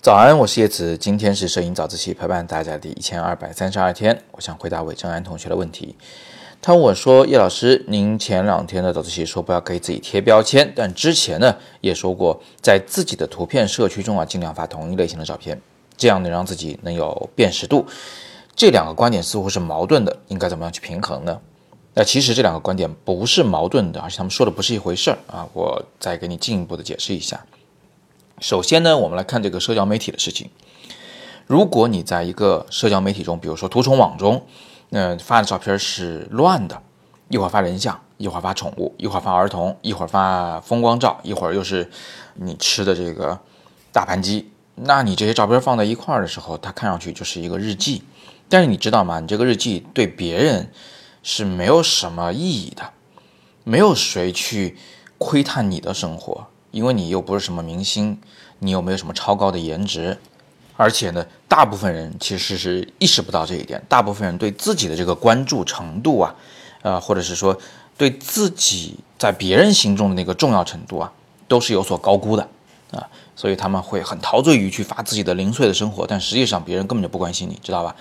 早安，我是叶子，今天是摄影早自习陪伴大家的第一千二百三十二天。我想回答韦正安同学的问题。他问我说：“叶老师，您前两天的早自习说不要给自己贴标签，但之前呢也说过，在自己的图片社区中啊，尽量发同一类型的照片，这样能让自己能有辨识度。这两个观点似乎是矛盾的，应该怎么样去平衡呢？那其实这两个观点不是矛盾的，而且他们说的不是一回事儿啊。我再给你进一步的解释一下。”首先呢，我们来看这个社交媒体的事情。如果你在一个社交媒体中，比如说图虫网中，呃，发的照片是乱的，一会儿发人像，一会儿发宠物，一会儿发儿童，一会儿发风光照，一会儿又是你吃的这个大盘鸡，那你这些照片放在一块儿的时候，它看上去就是一个日记。但是你知道吗？你这个日记对别人是没有什么意义的，没有谁去窥探你的生活。因为你又不是什么明星，你又没有什么超高的颜值，而且呢，大部分人其实是意识不到这一点。大部分人对自己的这个关注程度啊，呃，或者是说对自己在别人心中的那个重要程度啊，都是有所高估的啊，所以他们会很陶醉于去发自己的零碎的生活，但实际上别人根本就不关心你，知道吧？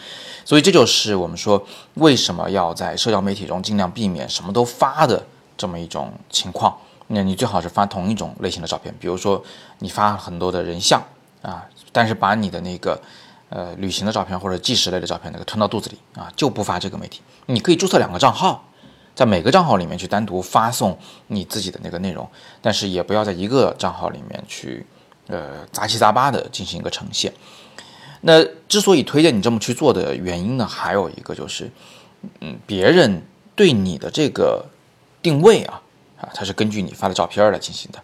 所以这就是我们说为什么要在社交媒体中尽量避免什么都发的这么一种情况。那你最好是发同一种类型的照片，比如说你发很多的人像啊，但是把你的那个呃旅行的照片或者纪实类的照片那个吞到肚子里啊，就不发这个媒体。你可以注册两个账号，在每个账号里面去单独发送你自己的那个内容，但是也不要在一个账号里面去呃杂七杂八的进行一个呈现。那之所以推荐你这么去做的原因呢，还有一个就是，嗯，别人对你的这个定位啊。啊，它是根据你发的照片来进行的。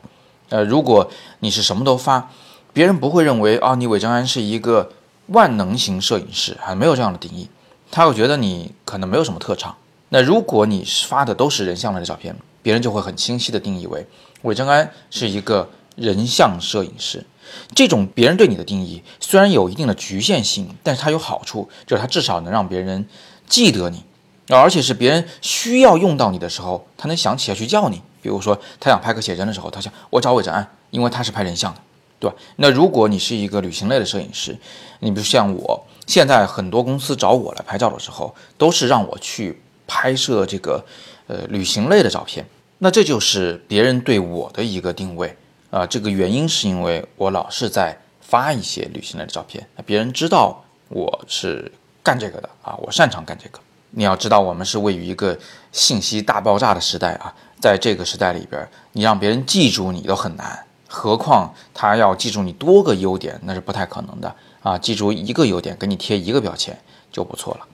呃，如果你是什么都发，别人不会认为啊，你韦正安是一个万能型摄影师，还没有这样的定义。他会觉得你可能没有什么特长。那如果你发的都是人像类的照片，别人就会很清晰的定义为韦正安是一个人像摄影师。这种别人对你的定义虽然有一定的局限性，但是它有好处，就是它至少能让别人记得你。而且是别人需要用到你的时候，他能想起来去叫你。比如说，他想拍个写真的时候，他想我找韦正安，因为他是拍人像的，对吧？那如果你是一个旅行类的摄影师，你比如像我，现在很多公司找我来拍照的时候，都是让我去拍摄这个呃旅行类的照片。那这就是别人对我的一个定位啊。这个原因是因为我老是在发一些旅行类的照片，别人知道我是干这个的啊，我擅长干这个。你要知道，我们是位于一个信息大爆炸的时代啊，在这个时代里边，你让别人记住你都很难，何况他要记住你多个优点，那是不太可能的啊。记住一个优点，给你贴一个标签就不错了。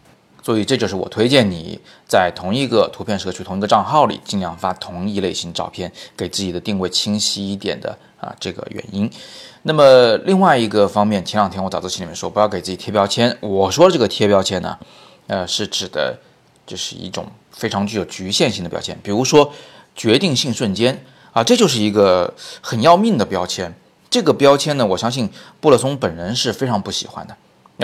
所以这就是我推荐你在同一个图片社区、同一个账号里，尽量发同一类型照片，给自己的定位清晰一点的啊这个原因。那么另外一个方面，前两天我早自习里面说不要给自己贴标签，我说的这个贴标签呢。呃，是指的，这是一种非常具有局限性的标签，比如说决定性瞬间啊，这就是一个很要命的标签。这个标签呢，我相信布勒松本人是非常不喜欢的，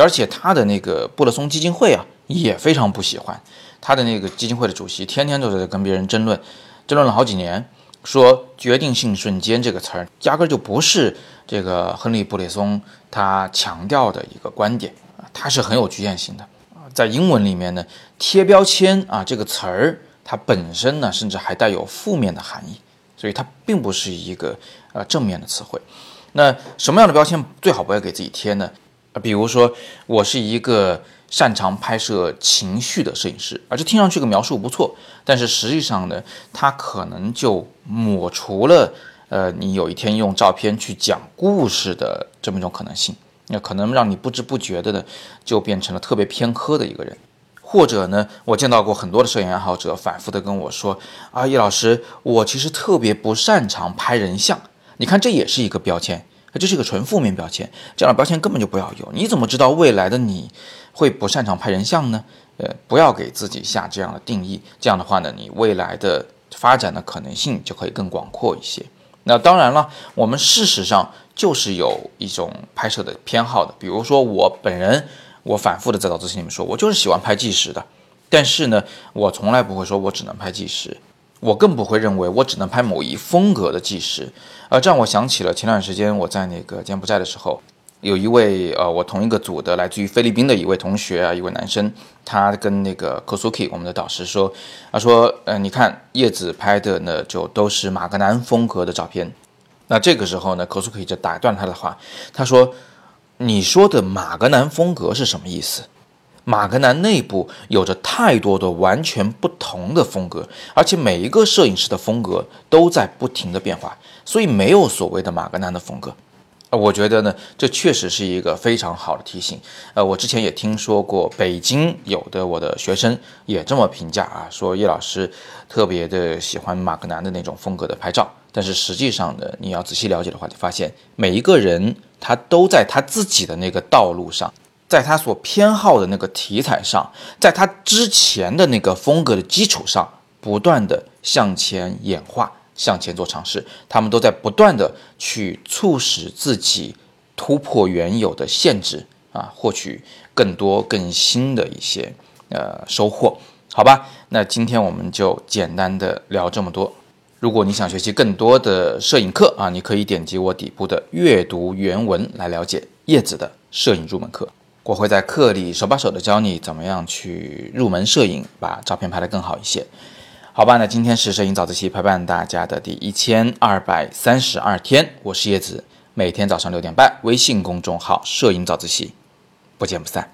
而且他的那个布勒松基金会啊也非常不喜欢。他的那个基金会的主席天天都在跟别人争论，争论了好几年，说决定性瞬间这个词儿压根儿就不是这个亨利布雷松他强调的一个观点啊，他是很有局限性的。在英文里面呢，贴标签啊这个词儿，它本身呢甚至还带有负面的含义，所以它并不是一个呃正面的词汇。那什么样的标签最好不要给自己贴呢？比如说我是一个擅长拍摄情绪的摄影师，而这听上去个描述不错，但是实际上呢，他可能就抹除了呃你有一天用照片去讲故事的这么一种可能性。那可能让你不知不觉的呢，就变成了特别偏科的一个人，或者呢，我见到过很多的摄影爱好者反复的跟我说：“啊，叶老师，我其实特别不擅长拍人像。”你看，这也是一个标签，这是一个纯负面标签，这样的标签根本就不要有。你怎么知道未来的你会不擅长拍人像呢？呃，不要给自己下这样的定义，这样的话呢，你未来的发展的可能性就可以更广阔一些。那当然了，我们事实上就是有一种拍摄的偏好的，比如说我本人，我反复的在早自习里面说，我就是喜欢拍纪实的，但是呢，我从来不会说我只能拍纪实，我更不会认为我只能拍某一风格的纪实。呃，这让我想起了前段时间我在那个柬埔寨的时候，有一位呃我同一个组的来自于菲律宾的一位同学啊，一位男生，他跟那个 Kosuki 我们的导师说，他说，呃，你看叶子拍的呢就都是马格南风格的照片。那这个时候呢，Kosuki 就打断他的话，他说，你说的马格南风格是什么意思？马格南内部有着太多的完全不同的风格，而且每一个摄影师的风格都在不停的变化，所以没有所谓的马格南的风格。我觉得呢，这确实是一个非常好的提醒。呃，我之前也听说过北京有的我的学生也这么评价啊，说叶老师特别的喜欢马格南的那种风格的拍照。但是实际上呢，你要仔细了解的话，就发现每一个人他都在他自己的那个道路上。在他所偏好的那个题材上，在他之前的那个风格的基础上，不断的向前演化，向前做尝试，他们都在不断的去促使自己突破原有的限制啊，获取更多更新的一些呃收获，好吧？那今天我们就简单的聊这么多。如果你想学习更多的摄影课啊，你可以点击我底部的阅读原文来了解叶子的摄影入门课。我会在课里手把手的教你怎么样去入门摄影，把照片拍得更好一些，好吧？那今天是摄影早自习陪伴大家的第一千二百三十二天，我是叶子，每天早上六点半，微信公众号“摄影早自习”，不见不散。